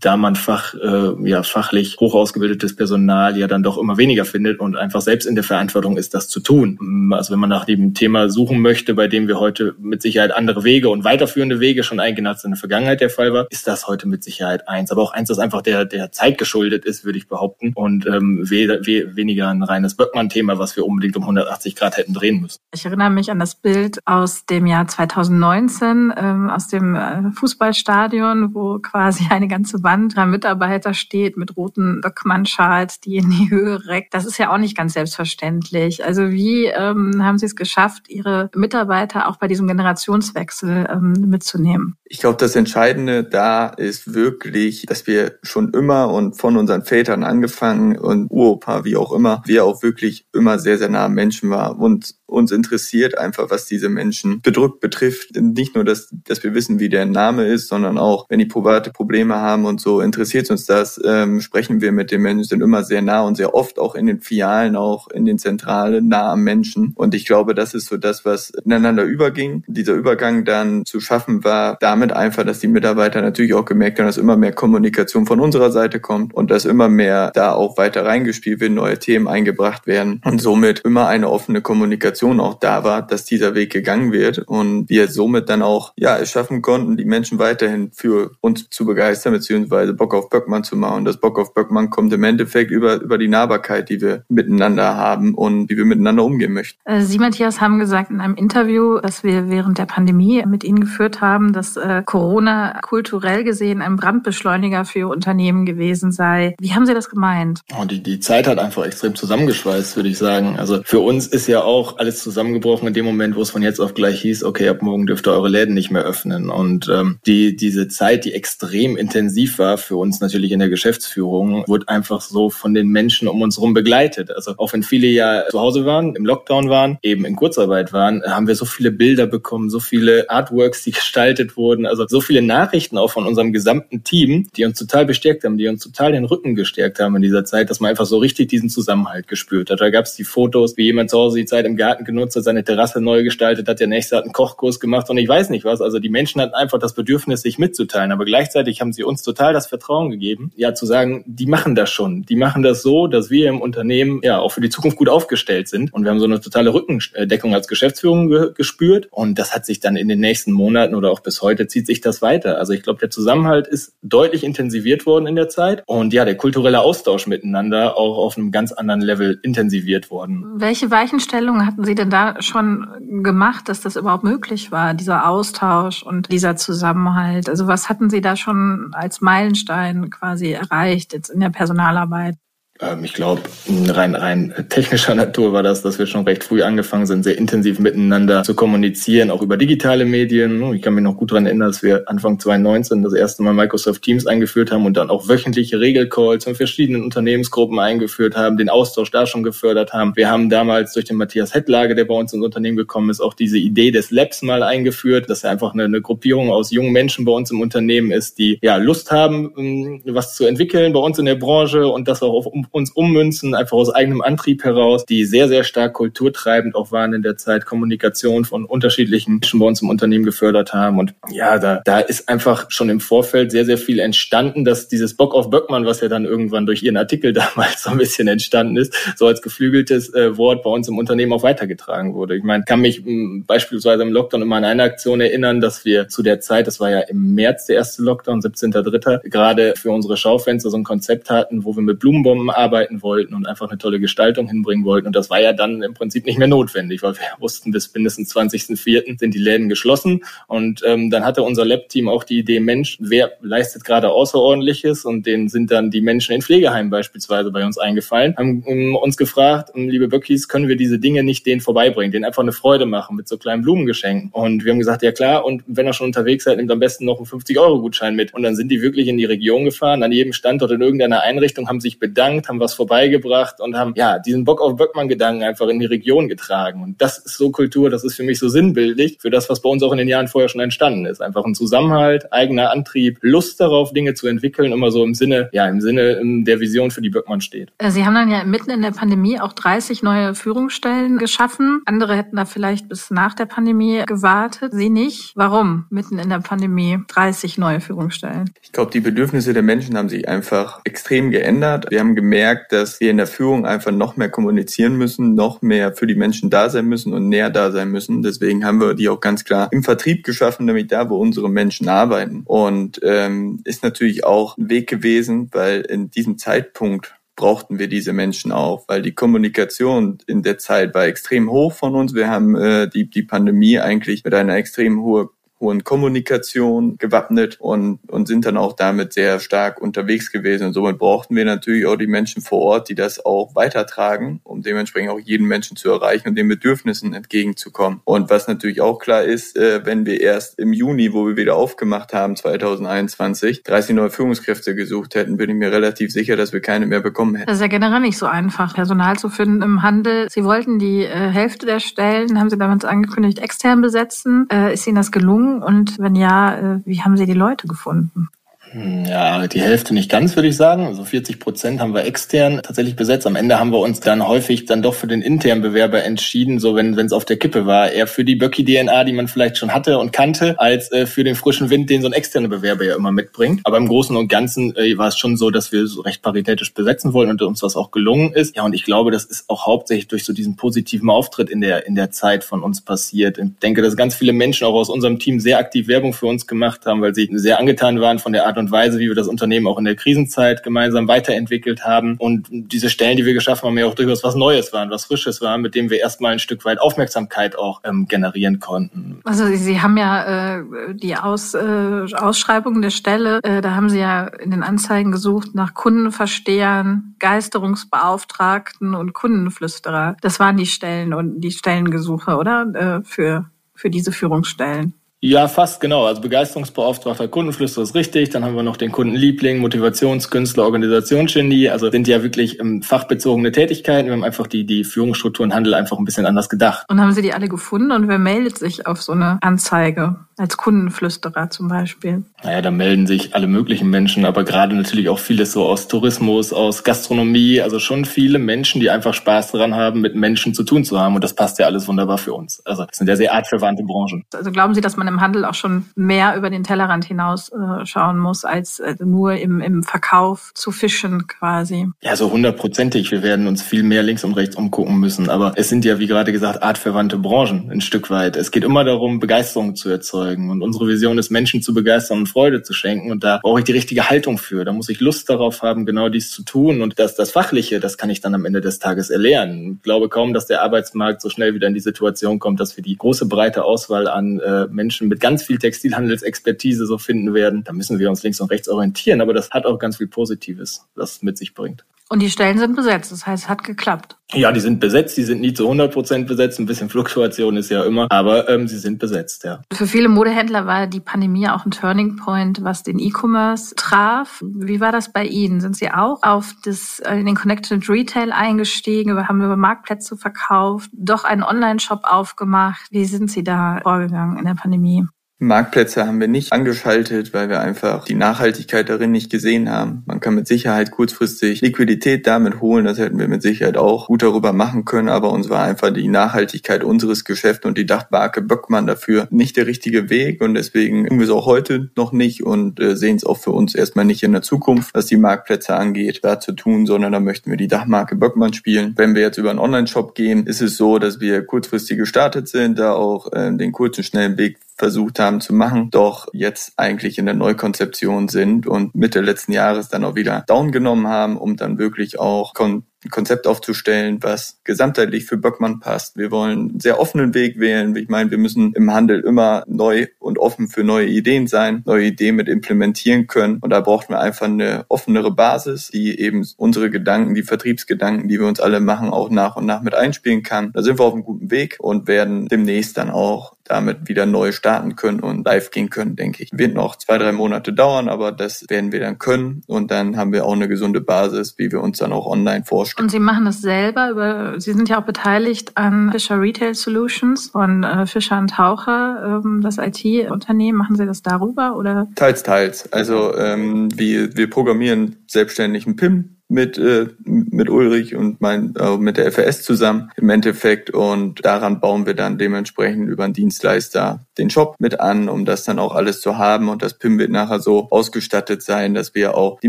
[SPEAKER 1] da man fach, äh, ja, fachlich hoch ausgebildetes Personal ja dann doch immer weniger findet und einfach selbst in der Verantwortung ist, das zu tun. Also wenn man nach dem Thema suchen möchte, bei dem wir heute mit Sicherheit andere Wege und weiterführende Wege schon eingehen, als in der Vergangenheit der Fall war, ist das heute mit Sicherheit eins. Aber auch eins, das einfach der, der Zeit geschuldet ist, würde ich behaupten. Und ähm, we, we, weniger ein reines Böckmann-Thema, was wir unbedingt um 180 Grad hätten drehen müssen.
[SPEAKER 3] Ich erinnere mich an das Bild aus dem Jahr 2019, ähm, aus dem äh, Fußballstadion, wo quasi eine ganze Wand an Mitarbeiter steht mit roten Böckmann-Schals, die in die Höhe reckt das ist ja auch nicht ganz selbstverständlich. Also wie ähm, haben Sie es geschafft, Ihre Mitarbeiter auch bei diesem Generationswechsel ähm, mitzunehmen?
[SPEAKER 4] Ich glaube, das Entscheidende da ist wirklich, dass wir schon immer und von unseren Vätern angefangen und Uropa, wie auch immer, wir auch wirklich immer sehr, sehr nah am Menschen waren und uns interessiert einfach, was diese Menschen bedrückt betrifft. Nicht nur, dass, dass wir wissen, wie der Name ist, sondern auch, wenn die private Probleme haben und so, interessiert uns das, ähm, sprechen wir mit den Menschen, sind immer sehr nah und sehr oft auch in den Filialen, auch in den Zentralen nah am Menschen. Und ich glaube, das ist so das, was ineinander überging. Dieser Übergang dann zu schaffen war damit einfach, dass die Mitarbeiter natürlich auch gemerkt haben, dass immer mehr Kommunikation von unserer Seite kommt und dass immer mehr da auch weiter reingespielt wird, neue Themen eingebracht werden und somit immer eine offene Kommunikation auch da war, dass dieser Weg gegangen wird und wir somit dann auch ja es schaffen konnten, die Menschen weiterhin für uns zu begeistern beziehungsweise Bock auf Böckmann zu machen. Und das Bock auf Böckmann kommt im Endeffekt über über die Nahbarkeit, die wir miteinander haben und wie wir miteinander umgehen möchten.
[SPEAKER 3] Äh, Sie, Matthias, haben gesagt in einem Interview, das wir während der Pandemie mit Ihnen geführt haben, dass äh, Corona kulturell gesehen ein Brandbeschleuniger für Ihr Unternehmen gewesen sei. Wie haben Sie das gemeint?
[SPEAKER 1] Oh, die, die Zeit hat einfach extrem zusammengeschweißt, würde ich sagen. Also für uns ist ja auch alles zusammengebrochen in dem Moment, wo es von jetzt auf gleich hieß, okay, ab morgen dürft ihr eure Läden nicht mehr öffnen. Und ähm, die, diese Zeit, die extrem intensiv war für uns natürlich in der Geschäftsführung, wurde einfach so von den Menschen um uns herum begleitet. Also auch wenn viele ja zu Hause waren, im Lockdown waren, eben in Kurzarbeit waren, haben wir so viele Bilder bekommen, so viele Artworks, die gestaltet wurden, also so viele Nachrichten auch von unserem gesamten Team, die uns total bestärkt haben, die uns total den Rücken gestärkt haben in dieser Zeit, dass man einfach so richtig diesen Zusammenhalt gespürt hat. Da gab es die Fotos, wie jemand zu Hause die Zeit im Garten genutzt hat, seine Terrasse neu gestaltet hat, der nächste hat einen Kochkurs gemacht und ich weiß nicht was. Also die Menschen hatten einfach das Bedürfnis, sich mitzuteilen, aber gleichzeitig haben sie uns total das Vertrauen gegeben, ja zu sagen, die machen das schon, die machen das so, dass wir im Unternehmen ja auch für die Zukunft gut aufgestellt sind. Und wir haben so eine totale Rückendeckung als Geschäftsführung ge gespürt. Und das hat sich dann in den nächsten Monaten oder auch bis heute zieht sich das weiter. Also ich glaube, der Zusammenhalt ist deutlich intensiviert worden in der Zeit. Und ja, der kulturelle Austausch miteinander auch auf einem ganz anderen Level intensiviert worden.
[SPEAKER 3] Welche Weichenstellungen hatten Sie denn da schon gemacht, dass das überhaupt möglich war, dieser Austausch und dieser Zusammenhalt? Also was hatten Sie da schon als Meilenstein quasi erreicht jetzt in der Personalarbeit?
[SPEAKER 1] Ähm, ich glaube, rein, rein technischer Natur war das, dass wir schon recht früh angefangen sind, sehr intensiv miteinander zu kommunizieren, auch über digitale Medien. Ich kann mich noch gut daran erinnern, dass wir Anfang 2019 das erste Mal Microsoft Teams eingeführt haben und dann auch wöchentliche Regelcalls in verschiedenen Unternehmensgruppen eingeführt haben, den Austausch da schon gefördert haben. Wir haben damals durch den Matthias Hettlage, der bei uns ins Unternehmen gekommen ist, auch diese Idee des Labs mal eingeführt, dass er einfach eine, eine Gruppierung aus jungen Menschen bei uns im Unternehmen ist, die ja Lust haben, ähm, was zu entwickeln bei uns in der Branche und das auch auf uns ummünzen, einfach aus eigenem Antrieb heraus, die sehr, sehr stark kulturtreibend auch waren in der Zeit, Kommunikation von unterschiedlichen Menschen bei uns im Unternehmen gefördert haben. Und ja, da, da ist einfach schon im Vorfeld sehr, sehr viel entstanden, dass dieses Bock auf Böckmann, was ja dann irgendwann durch ihren Artikel damals so ein bisschen entstanden ist, so als geflügeltes äh, Wort bei uns im Unternehmen auch weitergetragen wurde. Ich meine, kann mich mh, hm, beispielsweise im Lockdown immer an eine Aktion erinnern, dass wir zu der Zeit, das war ja im März der erste Lockdown, 17.3., gerade für unsere Schaufenster so ein Konzept hatten, wo wir mit Blumenbomben arbeiten wollten und einfach eine tolle Gestaltung hinbringen wollten. Und das war ja dann im Prinzip nicht mehr notwendig, weil wir wussten, bis mindestens 20.04. sind die Läden geschlossen. Und ähm, dann hatte unser Lab-Team auch die Idee, Mensch, wer leistet gerade Außerordentliches? Und denen sind dann die Menschen in Pflegeheimen beispielsweise bei uns eingefallen, haben um, uns gefragt, um, liebe Böckis, können wir diese Dinge nicht denen vorbeibringen, denen einfach eine Freude machen mit so kleinen Blumengeschenken? Und wir haben gesagt, ja klar, und wenn ihr schon unterwegs seid, nehmt am besten noch einen 50-Euro-Gutschein mit. Und dann sind die wirklich in die Region gefahren, an jedem Standort in irgendeiner Einrichtung, haben sich bedankt, haben was vorbeigebracht und haben ja diesen Bock auf Böckmann-Gedanken einfach in die Region getragen. Und das ist so Kultur, das ist für mich so sinnbildlich für das, was bei uns auch in den Jahren vorher schon entstanden ist. Einfach ein Zusammenhalt, eigener Antrieb, Lust darauf, Dinge zu entwickeln, immer so im Sinne, ja, im Sinne ähm, der Vision, für die Böckmann steht.
[SPEAKER 3] Äh, Sie haben dann ja mitten in der Pandemie auch 30 neue Führungsstellen geschaffen. Andere hätten da vielleicht bis nach der Pandemie gewartet. Sie nicht. Warum mitten in der Pandemie 30 neue Führungsstellen?
[SPEAKER 4] Ich glaube, die Bedürfnisse der Menschen haben sich einfach extrem geändert. Wir haben gemerkt, dass wir in der Führung einfach noch mehr kommunizieren müssen, noch mehr für die Menschen da sein müssen und näher da sein müssen. Deswegen haben wir die auch ganz klar im Vertrieb geschaffen, nämlich da, wo unsere Menschen arbeiten. Und ähm, ist natürlich auch ein Weg gewesen, weil in diesem Zeitpunkt brauchten wir diese Menschen auch, weil die Kommunikation in der Zeit war extrem hoch von uns. Wir haben äh, die, die Pandemie eigentlich mit einer extrem hohen hohen Kommunikation gewappnet und, und sind dann auch damit sehr stark unterwegs gewesen. Und somit brauchten wir natürlich auch die Menschen vor Ort, die das auch weitertragen, um dementsprechend auch jeden Menschen zu erreichen und den Bedürfnissen entgegenzukommen. Und was natürlich auch klar ist, äh, wenn wir erst im Juni, wo wir wieder aufgemacht haben, 2021, 30 neue Führungskräfte gesucht hätten, bin ich mir relativ sicher, dass wir keine mehr bekommen hätten.
[SPEAKER 3] Das ist ja generell nicht so einfach, Personal zu finden im Handel. Sie wollten die äh, Hälfte der Stellen, haben Sie damals angekündigt, extern besetzen. Äh, ist Ihnen das gelungen? Und wenn ja, äh, wie haben Sie die Leute gefunden?
[SPEAKER 1] Hm, ja, die Hälfte nicht ganz, würde ich sagen. Also 40 Prozent haben wir extern tatsächlich besetzt. Am Ende haben wir uns dann häufig dann doch für den internen Bewerber entschieden, so wenn es auf der Kippe war. Eher für die Böcki-DNA, die man vielleicht schon hatte und kannte, als äh, für den frischen Wind, den so ein externer Bewerber ja immer mitbringt. Aber im Großen und Ganzen äh, war es schon so, dass wir so recht paritätisch besetzen wollen und uns das auch gelungen ist. Ja, und ich glaube, das ist auch hauptsächlich durch so diesen positiven Auftritt in der, in der Zeit von uns passiert. Ich denke, dass ganz viele Menschen auch aus unserem Team sehr aktiv Werbung für uns gemacht haben, weil sie sehr angetan waren von der Art und Weise, wie wir das Unternehmen auch in der Krisenzeit gemeinsam weiterentwickelt haben. Und diese Stellen, die wir geschaffen haben, ja auch durchaus was Neues waren, was Frisches waren, mit dem wir erstmal ein Stück weit Aufmerksamkeit auch ähm, generieren konnten.
[SPEAKER 3] Also Sie haben ja äh, die Aus, äh, Ausschreibung der Stelle, äh, da haben Sie ja in den Anzeigen gesucht nach Kundenverstehern, Geisterungsbeauftragten und Kundenflüsterer. Das waren die Stellen und die Stellengesuche, oder? Äh, für, für diese Führungsstellen.
[SPEAKER 1] Ja, fast genau. Also Begeisterungsbeauftragter Kundenflüster ist richtig. Dann haben wir noch den Kundenliebling, Motivationskünstler, Organisationsgenie. Also sind ja wirklich ähm, fachbezogene Tätigkeiten. Wir haben einfach die, die Führungsstruktur Handel einfach ein bisschen anders gedacht.
[SPEAKER 3] Und haben Sie die alle gefunden? Und wer meldet sich auf so eine Anzeige? Als Kundenflüsterer zum Beispiel?
[SPEAKER 1] Naja, da melden sich alle möglichen Menschen, aber gerade natürlich auch vieles so aus Tourismus, aus Gastronomie. Also schon viele Menschen, die einfach Spaß daran haben, mit Menschen zu tun zu haben. Und das passt ja alles wunderbar für uns. Also das sind ja sehr artverwandte Branchen.
[SPEAKER 3] Also glauben Sie, dass man im Handel auch schon mehr über den Tellerrand hinaus äh, schauen muss, als äh, nur im, im Verkauf zu fischen quasi.
[SPEAKER 1] Ja, so hundertprozentig. Wir werden uns viel mehr links und rechts umgucken müssen. Aber es sind ja, wie gerade gesagt, artverwandte Branchen ein Stück weit. Es geht immer darum, Begeisterung zu erzeugen. Und unsere Vision ist, Menschen zu begeistern und Freude zu schenken. Und da brauche ich die richtige Haltung für. Da muss ich Lust darauf haben, genau dies zu tun. Und das, das Fachliche, das kann ich dann am Ende des Tages erlernen. Ich glaube kaum, dass der Arbeitsmarkt so schnell wieder in die Situation kommt, dass wir die große breite Auswahl an äh, Menschen Menschen mit ganz viel Textilhandelsexpertise so finden werden. Da müssen wir uns links und rechts orientieren, aber das hat auch ganz viel Positives, das mit sich bringt.
[SPEAKER 3] Und die Stellen sind besetzt, das heißt, es hat geklappt.
[SPEAKER 1] Ja, die sind besetzt, die sind nie zu 100 Prozent besetzt. Ein bisschen Fluktuation ist ja immer, aber ähm, sie sind besetzt, ja.
[SPEAKER 3] Für viele Modehändler war die Pandemie auch ein Turning Point, was den E-Commerce traf. Wie war das bei Ihnen? Sind Sie auch auf das, äh, in den Connected Retail eingestiegen? Haben über Marktplätze verkauft? Doch einen Online-Shop aufgemacht? Wie sind Sie da vorgegangen in der Pandemie?
[SPEAKER 4] Marktplätze haben wir nicht angeschaltet, weil wir einfach die Nachhaltigkeit darin nicht gesehen haben. Man kann mit Sicherheit kurzfristig Liquidität damit holen, das hätten wir mit Sicherheit auch gut darüber machen können, aber uns war einfach die Nachhaltigkeit unseres Geschäfts und die Dachmarke Böckmann dafür nicht der richtige Weg und deswegen tun wir es auch heute noch nicht und äh, sehen es auch für uns erstmal nicht in der Zukunft, was die Marktplätze angeht, da zu tun, sondern da möchten wir die Dachmarke Böckmann spielen. Wenn wir jetzt über einen Online-Shop gehen, ist es so, dass wir kurzfristig gestartet sind, da auch äh, den kurzen, schnellen Weg versucht haben zu machen, doch jetzt eigentlich in der Neukonzeption sind und Mitte letzten Jahres dann auch wieder down genommen haben, um dann wirklich auch kon Konzept aufzustellen, was gesamtheitlich für Böckmann passt. Wir wollen einen sehr offenen Weg wählen. Ich meine, wir müssen im Handel immer neu und offen für neue Ideen sein, neue Ideen mit implementieren können. Und da brauchen wir einfach eine offenere Basis, die eben unsere Gedanken, die Vertriebsgedanken, die wir uns alle machen, auch nach und nach mit einspielen kann. Da sind wir auf einem guten Weg und werden demnächst dann auch damit wieder neu starten können und live gehen können, denke ich. Wird noch zwei, drei Monate dauern, aber das werden wir dann können und dann haben wir auch eine gesunde Basis, wie wir uns dann auch online vorstellen.
[SPEAKER 3] Und Sie machen das selber über, Sie sind ja auch beteiligt an Fischer Retail Solutions von äh, Fischer und Taucher, ähm, das IT-Unternehmen. Machen Sie das darüber oder?
[SPEAKER 4] Teils, teils. Also ähm, wir, wir programmieren selbstständig einen PIM mit, äh, mit Ulrich und mein, äh, mit der FRS zusammen im Endeffekt. Und daran bauen wir dann dementsprechend über einen Dienstleister den Shop mit an, um das dann auch alles zu haben. Und das PIM wird nachher so ausgestattet sein, dass wir auch die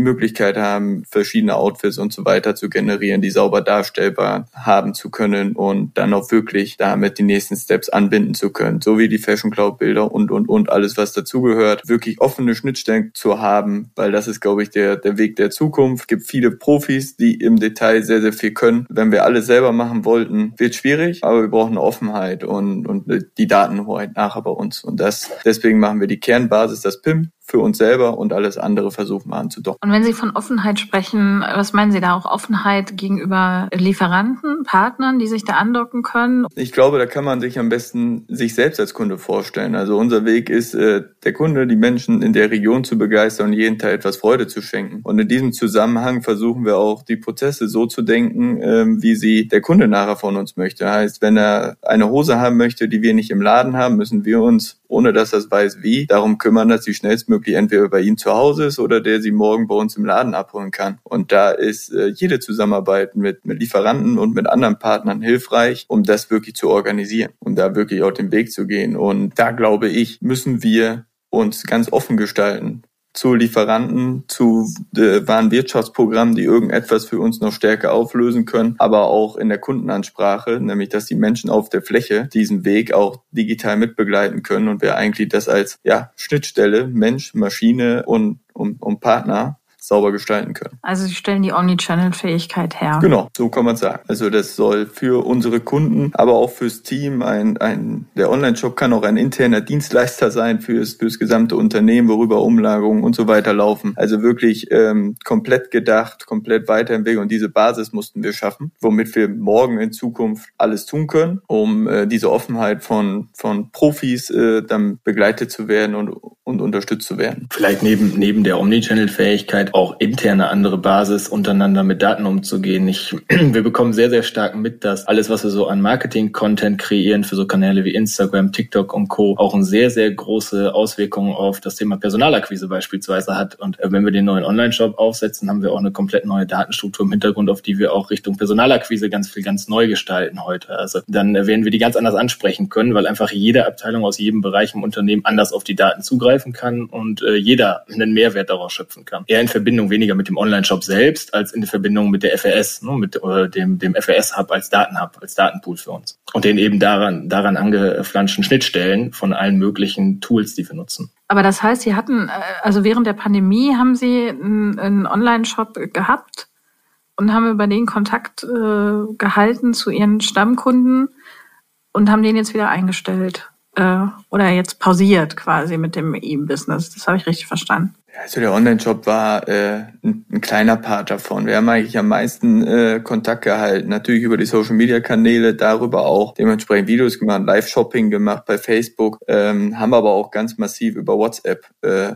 [SPEAKER 4] Möglichkeit haben, verschiedene Outfits und so weiter zu generieren, die sauber darstellbar haben zu können und dann auch wirklich damit die nächsten Steps anbinden zu können. So wie die Fashion Cloud Bilder und, und, und alles, was dazugehört. Wirklich offene Schnittstellen zu haben, weil das ist, glaube ich, der, der Weg der Zukunft. Es gibt viele Pro Profis, die im Detail sehr, sehr viel können. Wenn wir alles selber machen wollten, wird schwierig, aber wir brauchen Offenheit und, und die Datenhoheit nachher bei. Und das, deswegen machen wir die Kernbasis, das PIM, für uns selber und alles andere versuchen wir anzudocken.
[SPEAKER 3] Und wenn Sie von Offenheit sprechen, was meinen Sie da auch? Offenheit gegenüber Lieferanten, Partnern, die sich da andocken können?
[SPEAKER 4] Ich glaube, da kann man sich am besten sich selbst als Kunde vorstellen. Also unser Weg ist, äh, der Kunde, die Menschen in der Region zu begeistern und jeden Tag etwas Freude zu schenken. Und in diesem Zusammenhang versuchen wir auch, die Prozesse so zu denken, ähm, wie sie der Kunde nachher von uns möchte. Heißt, wenn er eine Hose haben möchte, die wir nicht im Laden haben, müssen wir uns, ohne dass es weiß wie, darum kümmern, dass sie schnellstmöglich möglich entweder bei Ihnen zu Hause ist oder der Sie morgen bei uns im Laden abholen kann. Und da ist äh, jede Zusammenarbeit mit, mit Lieferanten und mit anderen Partnern hilfreich, um das wirklich zu organisieren und da wirklich auch den Weg zu gehen. Und da glaube ich, müssen wir uns ganz offen gestalten zu Lieferanten, zu äh, Warenwirtschaftsprogrammen, die irgendetwas für uns noch stärker auflösen können, aber auch in der Kundenansprache, nämlich dass die Menschen auf der Fläche diesen Weg auch digital mitbegleiten können und wir eigentlich das als ja, Schnittstelle Mensch, Maschine und, und, und Partner sauber gestalten können.
[SPEAKER 3] Also Sie stellen die Omnichannel-Fähigkeit her.
[SPEAKER 4] Genau, so kann man sagen. Also das soll für unsere Kunden, aber auch fürs Team ein, ein der Online-Shop kann auch ein interner Dienstleister sein fürs, fürs gesamte Unternehmen, worüber Umlagerungen und so weiter laufen. Also wirklich ähm, komplett gedacht, komplett weiterentwickelt und diese Basis mussten wir schaffen, womit wir morgen in Zukunft alles tun können, um äh, diese Offenheit von, von Profis äh, dann begleitet zu werden und, und unterstützt zu werden.
[SPEAKER 1] Vielleicht neben, neben der Omnichannel-Fähigkeit auch interne andere Basis, untereinander mit Daten umzugehen. Ich, wir bekommen sehr, sehr stark mit, dass alles, was wir so an Marketing-Content kreieren für so Kanäle wie Instagram, TikTok und Co. auch eine sehr, sehr große Auswirkungen auf das Thema Personalakquise beispielsweise hat. Und äh, wenn wir den neuen Online-Shop aufsetzen, haben wir auch eine komplett neue Datenstruktur im Hintergrund, auf die wir auch Richtung Personalakquise ganz viel ganz neu gestalten heute. Also dann werden wir die ganz anders ansprechen können, weil einfach jede Abteilung aus jedem Bereich im Unternehmen anders auf die Daten zugreifen kann und äh, jeder einen Mehrwert daraus schöpfen kann. Eher in Verbindung weniger mit dem Online-Shop selbst als in der Verbindung mit der FRS, ne, mit äh, dem, dem FRS-Hub als Datenhub, als Datenpool für uns. Und den eben daran, daran angeflanschten Schnittstellen von allen möglichen Tools, die wir nutzen.
[SPEAKER 3] Aber das heißt, Sie hatten, äh, also während der Pandemie haben Sie einen, Online-Shop gehabt und haben über den Kontakt äh, gehalten zu Ihren Stammkunden und haben den jetzt wieder eingestellt äh, oder jetzt pausiert quasi mit dem E-Business. Das habe ich richtig verstanden.
[SPEAKER 4] Also der Online-Shop war äh, ein, ein, kleiner Part davon. Wir haben eigentlich am meisten äh, Kontakt gehalten. Natürlich über die Social-Media-Kanäle, darüber auch dementsprechend Videos gemacht, Live-Shopping gemacht bei Facebook, ähm, haben aber auch ganz massiv über WhatsApp äh,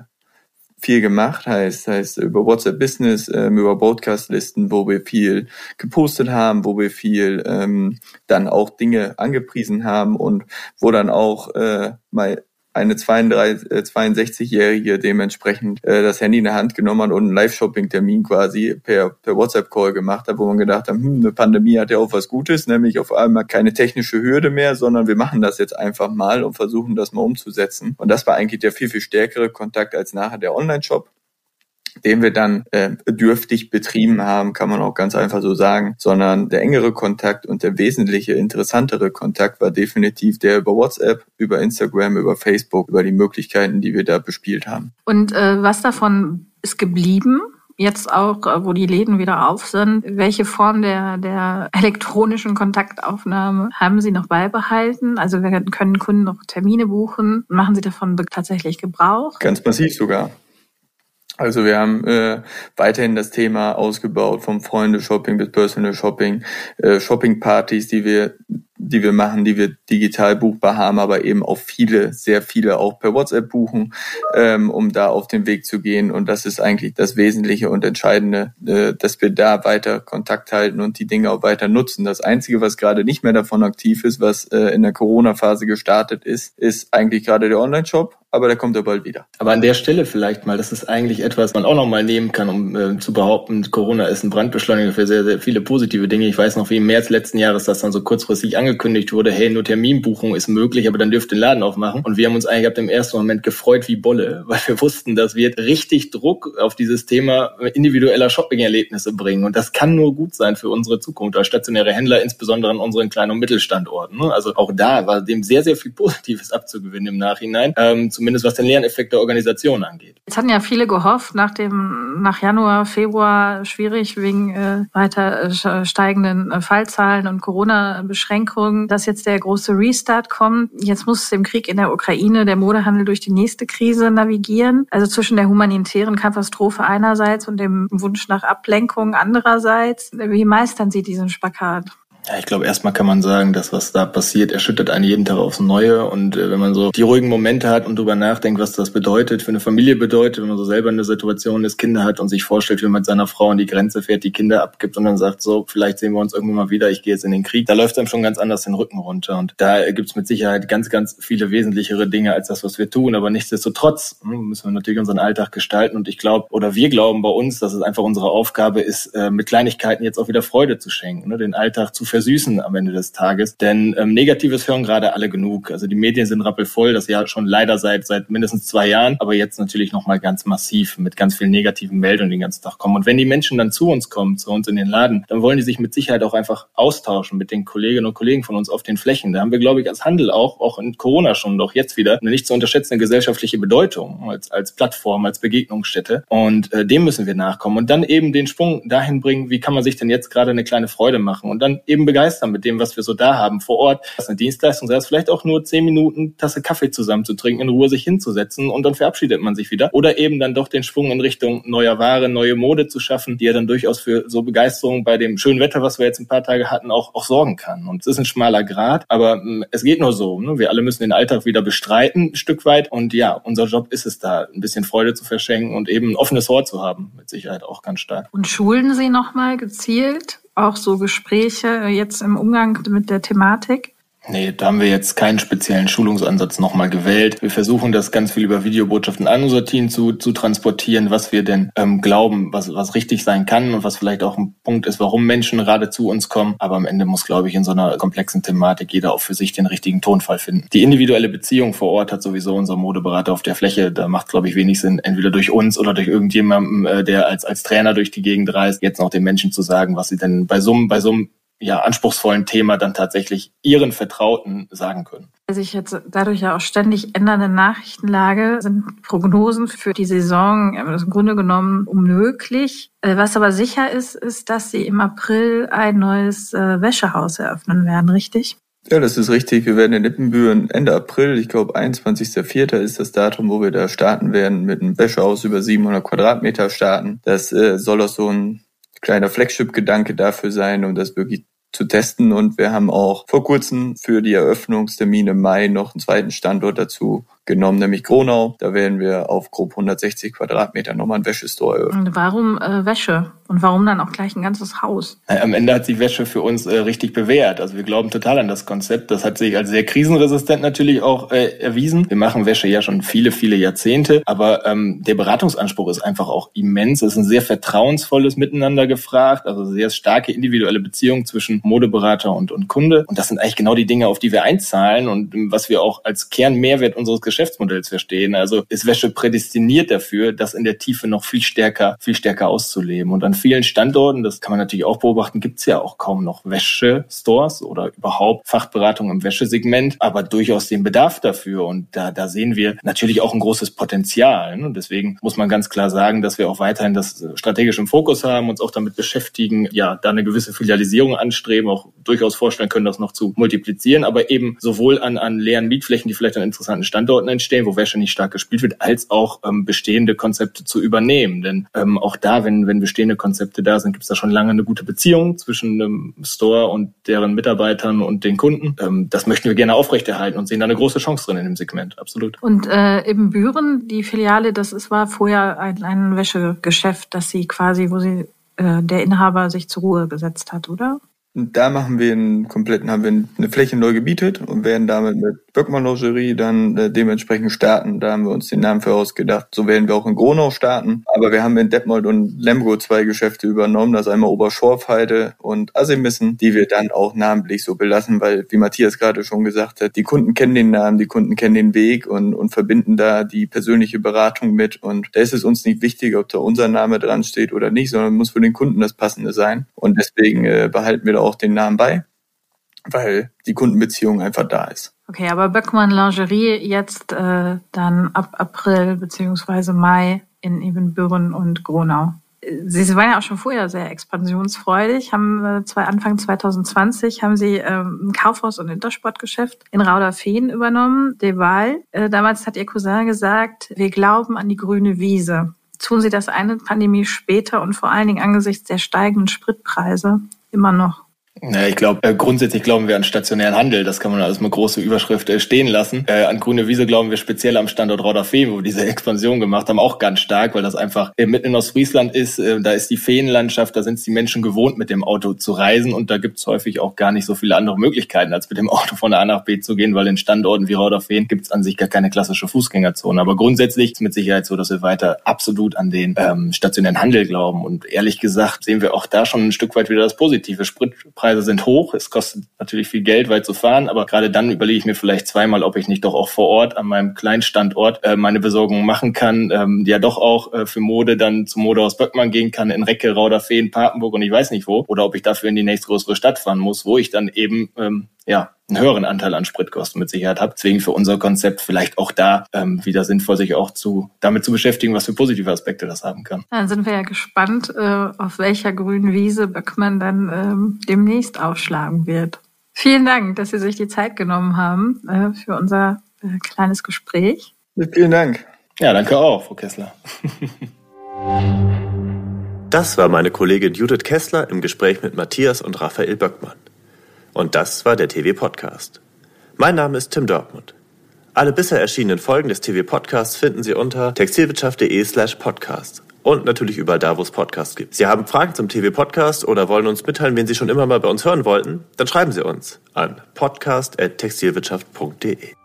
[SPEAKER 4] viel gemacht, heißt, heißt über WhatsApp Business, ähm, über Broadcast-Listen, wo wir viel gepostet haben, wo wir viel ähm, dann auch Dinge angepriesen haben und wo dann auch äh, mal eine 62-Jährige äh, dementsprechend äh, das Handy in der Hand genommen hat und einen Live-Shopping-Termin quasi per, per WhatsApp-Call gemacht hat, wo man gedacht hat, hm, eine Pandemie hat ja auch was Gutes, nämlich auf einmal keine technische Hürde mehr, sondern wir machen das jetzt einfach mal und versuchen das mal umzusetzen. Und das war eigentlich der viel, viel stärkere Kontakt als nachher der Online-Shop den wir dann äh, dürftig betrieben haben, kann man auch ganz einfach so sagen, sondern der engere Kontakt und der wesentliche interessantere Kontakt war definitiv der über WhatsApp, über Instagram, über Facebook, über die Möglichkeiten, die wir da bespielt haben.
[SPEAKER 3] Und äh, was davon ist geblieben? Jetzt auch, äh, wo die Läden wieder auf sind, welche Form der, der elektronischen Kontaktaufnahme haben Sie noch beibehalten? Also wir können Kunden noch Termine buchen. Machen Sie davon tatsächlich Gebrauch?
[SPEAKER 4] Ganz massiv sogar. Also wir haben äh, weiterhin das Thema ausgebaut vom Freunde-Shopping bis Personal Shopping, äh, Shopping-Partys, die wir die wir machen, die wir digital buchbar haben, aber eben auch viele, sehr viele auch per WhatsApp buchen, ähm, um da auf den Weg zu gehen. Und das ist eigentlich das Wesentliche und Entscheidende, äh, dass wir da weiter Kontakt halten und die Dinge auch weiter nutzen. Das Einzige, was gerade nicht mehr davon aktiv ist, was äh, in der Corona-Phase gestartet ist, ist eigentlich gerade der Online-Shop aber der kommt ja bald wieder.
[SPEAKER 1] Aber an der Stelle vielleicht mal, das ist eigentlich etwas, man auch noch mal nehmen kann, um äh, zu behaupten, Corona ist ein Brandbeschleuniger für sehr, sehr viele positive Dinge. Ich weiß noch, wie im März letzten Jahres das dann so kurzfristig angekündigt wurde, hey, nur Terminbuchung ist möglich, aber dann dürft ihr den Laden aufmachen. Und wir haben uns eigentlich ab dem ersten Moment gefreut wie Bolle, weil wir wussten, das wird richtig Druck auf dieses Thema individueller Shopping-Erlebnisse bringen. Und das kann nur gut sein für unsere Zukunft als stationäre Händler, insbesondere an unseren kleinen und Mittelstandorten. Ne? Also auch da war dem sehr, sehr viel Positives abzugewinnen im Nachhinein. Ähm, zumindest was den Lerneffekt der Organisation angeht.
[SPEAKER 3] Jetzt hatten ja viele gehofft, nach dem, nach Januar, Februar schwierig wegen äh, weiter äh, steigenden äh, Fallzahlen und Corona-Beschränkungen, dass jetzt der große Restart kommt. Jetzt muss im Krieg in der Ukraine der Modehandel durch die nächste Krise navigieren. Also zwischen der humanitären Katastrophe einerseits und dem Wunsch nach Ablenkung andererseits. Wie meistern Sie diesen Spagat?
[SPEAKER 1] Ja, ich glaube, erstmal kann man sagen, das, was da passiert, erschüttert einen jeden Tag aufs Neue. Und äh, wenn man so die ruhigen Momente hat und drüber nachdenkt, was das bedeutet, für eine Familie bedeutet, wenn man so selber in der Situation ist, Kinder hat und sich vorstellt, wie man mit seiner Frau an die Grenze fährt, die Kinder abgibt und dann sagt, so, vielleicht sehen wir uns irgendwann mal wieder, ich gehe jetzt in den Krieg, da läuft einem schon ganz anders den Rücken runter. Und da gibt's mit Sicherheit ganz, ganz viele wesentlichere Dinge als das, was wir tun. Aber nichtsdestotrotz hm, müssen wir natürlich unseren Alltag gestalten. Und ich glaube, oder wir glauben bei uns, dass es einfach unsere Aufgabe ist, äh, mit Kleinigkeiten jetzt auch wieder Freude zu schenken, ne? den Alltag zu versüßen am Ende des Tages. Denn ähm, Negatives hören gerade alle genug. Also die Medien sind rappelvoll, das ja schon leider seit seit mindestens zwei Jahren, aber jetzt natürlich nochmal ganz massiv mit ganz vielen negativen Meldungen den ganzen Tag kommen. Und wenn die Menschen dann zu uns kommen, zu uns in den Laden, dann wollen die sich mit Sicherheit auch einfach austauschen mit den Kolleginnen und Kollegen von uns auf den Flächen. Da haben wir, glaube ich, als Handel auch, auch in Corona schon doch jetzt wieder eine nicht zu unterschätzende gesellschaftliche Bedeutung als, als Plattform, als Begegnungsstätte. Und äh, dem müssen wir nachkommen. Und dann eben den Sprung dahin bringen, wie kann man sich denn jetzt gerade eine kleine Freude machen und dann eben begeistern mit dem, was wir so da haben vor Ort. Das ist eine Dienstleistung, sei es vielleicht auch nur zehn Minuten Tasse Kaffee zusammen zu trinken, in Ruhe sich hinzusetzen und dann verabschiedet man sich wieder. Oder eben dann doch den Schwung in Richtung neuer Ware, neue Mode zu schaffen, die ja dann durchaus für so Begeisterung bei dem schönen Wetter, was wir jetzt ein paar Tage hatten, auch, auch sorgen kann. Und es ist ein schmaler Grad, aber mh, es geht nur so. Ne? Wir alle müssen den Alltag wieder bestreiten, ein Stück weit. Und ja, unser Job ist es da, ein bisschen Freude zu verschenken und eben ein offenes Ohr zu haben, mit Sicherheit auch ganz stark.
[SPEAKER 3] Und schulen Sie nochmal gezielt auch so Gespräche jetzt im Umgang mit der Thematik?
[SPEAKER 1] Nee, da haben wir jetzt keinen speziellen Schulungsansatz nochmal gewählt. Wir versuchen das ganz viel über Videobotschaften an unser Team zu, zu transportieren, was wir denn ähm, glauben, was, was richtig sein kann und was vielleicht auch ein Punkt ist, warum Menschen gerade zu uns kommen. Aber am Ende muss, glaube ich, in so einer komplexen Thematik jeder auch für sich den richtigen Tonfall finden. Die individuelle Beziehung vor Ort hat sowieso unser Modeberater auf der Fläche. Da macht, glaube ich, wenig Sinn, entweder durch uns oder durch irgendjemanden, äh, der als, als Trainer durch die Gegend reist, jetzt noch den Menschen zu sagen, was sie denn bei so einem, bei so einem ja, anspruchsvollen Thema dann tatsächlich ihren Vertrauten sagen können.
[SPEAKER 3] Also jetzt dadurch ja auch ständig ändernde Nachrichtenlage sind Prognosen für die Saison im Grunde genommen unmöglich. Äh, was aber sicher ist, ist, dass Sie im April ein neues äh, Wäschehaus eröffnen werden, richtig?
[SPEAKER 4] Ja, das ist richtig. Wir werden in Ippenbüren Ende April, ich glaube 21.04. ist das Datum, wo wir da starten werden, mit einem Wäschehaus über 700 Quadratmeter starten. Das äh, soll auch so ein kleiner Flagship-Gedanke dafür sein, um das wirklich zu testen. Und wir haben auch vor kurzem für die Eröffnungstermine im Mai noch einen zweiten Standort dazu genommen, nämlich Gronau. Da werden wir auf grob 160 Quadratmeter nochmal ein Wäschestore eröffnen.
[SPEAKER 3] Und warum äh, Wäsche? Und warum dann auch gleich ein ganzes Haus?
[SPEAKER 1] Am Ende hat sich Wäsche für uns äh, richtig bewährt. Also wir glauben total an das Konzept. Das hat sich als sehr krisenresistent natürlich auch äh, erwiesen. Wir machen Wäsche ja schon viele, viele Jahrzehnte, aber ähm, der Beratungsanspruch ist einfach auch immens. Es ist ein sehr vertrauensvolles Miteinander gefragt, also sehr starke individuelle Beziehung zwischen Modeberater und, und Kunde. Und das sind eigentlich genau die Dinge, auf die wir einzahlen und was wir auch als Kernmehrwert unseres Geschäftsmodells verstehen. Also ist Wäsche prädestiniert dafür, das in der Tiefe noch viel stärker, viel stärker auszuleben. Und an vielen Standorten, das kann man natürlich auch beobachten, gibt es ja auch kaum noch Wäsche-Stores oder überhaupt Fachberatung im Wäschesegment, aber durchaus den Bedarf dafür. Und da, da sehen wir natürlich auch ein großes Potenzial. Und deswegen muss man ganz klar sagen, dass wir auch weiterhin das strategisch im Fokus haben, uns auch damit beschäftigen, ja, da eine gewisse Filialisierung anstreben, auch durchaus vorstellen können, das noch zu multiplizieren, aber eben sowohl an, an leeren Mietflächen, die vielleicht an interessanten Standorten Standorten entstehen, wo Wäsche nicht stark gespielt wird, als auch ähm, bestehende Konzepte zu übernehmen. Denn ähm, auch da, wenn, wenn bestehende Konzepte da sind, gibt es da schon lange eine gute Beziehung zwischen dem Store und deren Mitarbeitern und den Kunden. Ähm, das möchten wir gerne aufrechterhalten und sehen da eine große Chance drin in dem Segment, absolut.
[SPEAKER 3] Und äh, im Büren, die Filiale, das ist, war vorher ein, ein Wäschegeschäft, das Sie quasi, wo Sie äh, der Inhaber sich zur Ruhe gesetzt hat, oder?
[SPEAKER 4] Da machen wir einen kompletten, haben wir eine Fläche neu gebietet und werden damit mit Böckmann Logerie dann äh, dementsprechend starten. Da haben wir uns den Namen für ausgedacht. So werden wir auch in Gronau starten. Aber wir haben in Detmold und Lemgo zwei Geschäfte übernommen. Das einmal Oberschorfheide und Assemissen, die wir dann auch namentlich so belassen, weil, wie Matthias gerade schon gesagt hat, die Kunden kennen den Namen, die Kunden kennen den Weg und, und verbinden da die persönliche Beratung mit. Und da ist es uns nicht wichtig, ob da unser Name dran steht oder nicht, sondern muss für den Kunden das Passende sein. Und deswegen äh, behalten wir da auch den Namen bei, weil die Kundenbeziehung einfach da ist.
[SPEAKER 3] Okay, aber Böckmann Lingerie jetzt äh, dann ab April beziehungsweise Mai in Ebenbüren und Gronau. Sie waren ja auch schon vorher sehr expansionsfreudig. Haben äh, zwei, Anfang 2020 haben Sie ähm, ein Kaufhaus- und Intersportgeschäft in Rauderfehn übernommen, Deval. Äh, damals hat Ihr Cousin gesagt, wir glauben an die grüne Wiese. Tun Sie das eine Pandemie später und vor allen Dingen angesichts der steigenden Spritpreise immer noch?
[SPEAKER 1] Ja, ich glaube, äh, grundsätzlich glauben wir an stationären Handel. Das kann man als eine große Überschrift äh, stehen lassen. Äh, an grüne Wiese glauben wir speziell am Standort Rauderfehn, wo wir diese Expansion gemacht haben, auch ganz stark, weil das einfach äh, mitten in Ostfriesland ist. Äh, da ist die Feenlandschaft, da sind es die Menschen gewohnt, mit dem Auto zu reisen. Und da gibt es häufig auch gar nicht so viele andere Möglichkeiten, als mit dem Auto von A nach B zu gehen, weil in Standorten wie Rauderfehn gibt es an sich gar keine klassische Fußgängerzone. Aber grundsätzlich ist mit Sicherheit so, dass wir weiter absolut an den ähm, stationären Handel glauben. Und ehrlich gesagt sehen wir auch da schon ein Stück weit wieder das Positive. Spritpreis Preise sind hoch. Es kostet natürlich viel Geld, weit zu fahren, aber gerade dann überlege ich mir vielleicht zweimal, ob ich nicht doch auch vor Ort an meinem kleinen äh, meine Besorgung machen kann, ähm, ja doch auch äh, für Mode dann zum Modehaus Böckmann gehen kann, in Recke, Rauderfehn, Papenburg und ich weiß nicht wo, oder ob ich dafür in die nächstgrößere Stadt fahren muss, wo ich dann eben ähm, ja einen höheren Anteil an Spritkosten mit Sicherheit habe. Deswegen für unser Konzept vielleicht auch da ähm, wieder sinnvoll, sich auch zu damit zu beschäftigen, was für positive Aspekte das haben kann.
[SPEAKER 3] Dann sind wir ja gespannt, äh, auf welcher grünen Wiese Böckmann dann ähm, demnächst aufschlagen wird. Vielen Dank, dass Sie sich die Zeit genommen haben äh, für unser äh, kleines Gespräch.
[SPEAKER 4] Vielen Dank.
[SPEAKER 1] Ja, danke auch, Frau Kessler.
[SPEAKER 2] das war meine Kollegin Judith Kessler im Gespräch mit Matthias und Raphael Böckmann. Und das war der TV-Podcast. Mein Name ist Tim Dortmund. Alle bisher erschienenen Folgen des TV-Podcasts finden Sie unter textilwirtschaft.de slash podcast und natürlich überall da, wo es Podcasts gibt. Sie haben Fragen zum TV-Podcast oder wollen uns mitteilen, wen Sie schon immer mal bei uns hören wollten? Dann schreiben Sie uns an podcast.textilwirtschaft.de.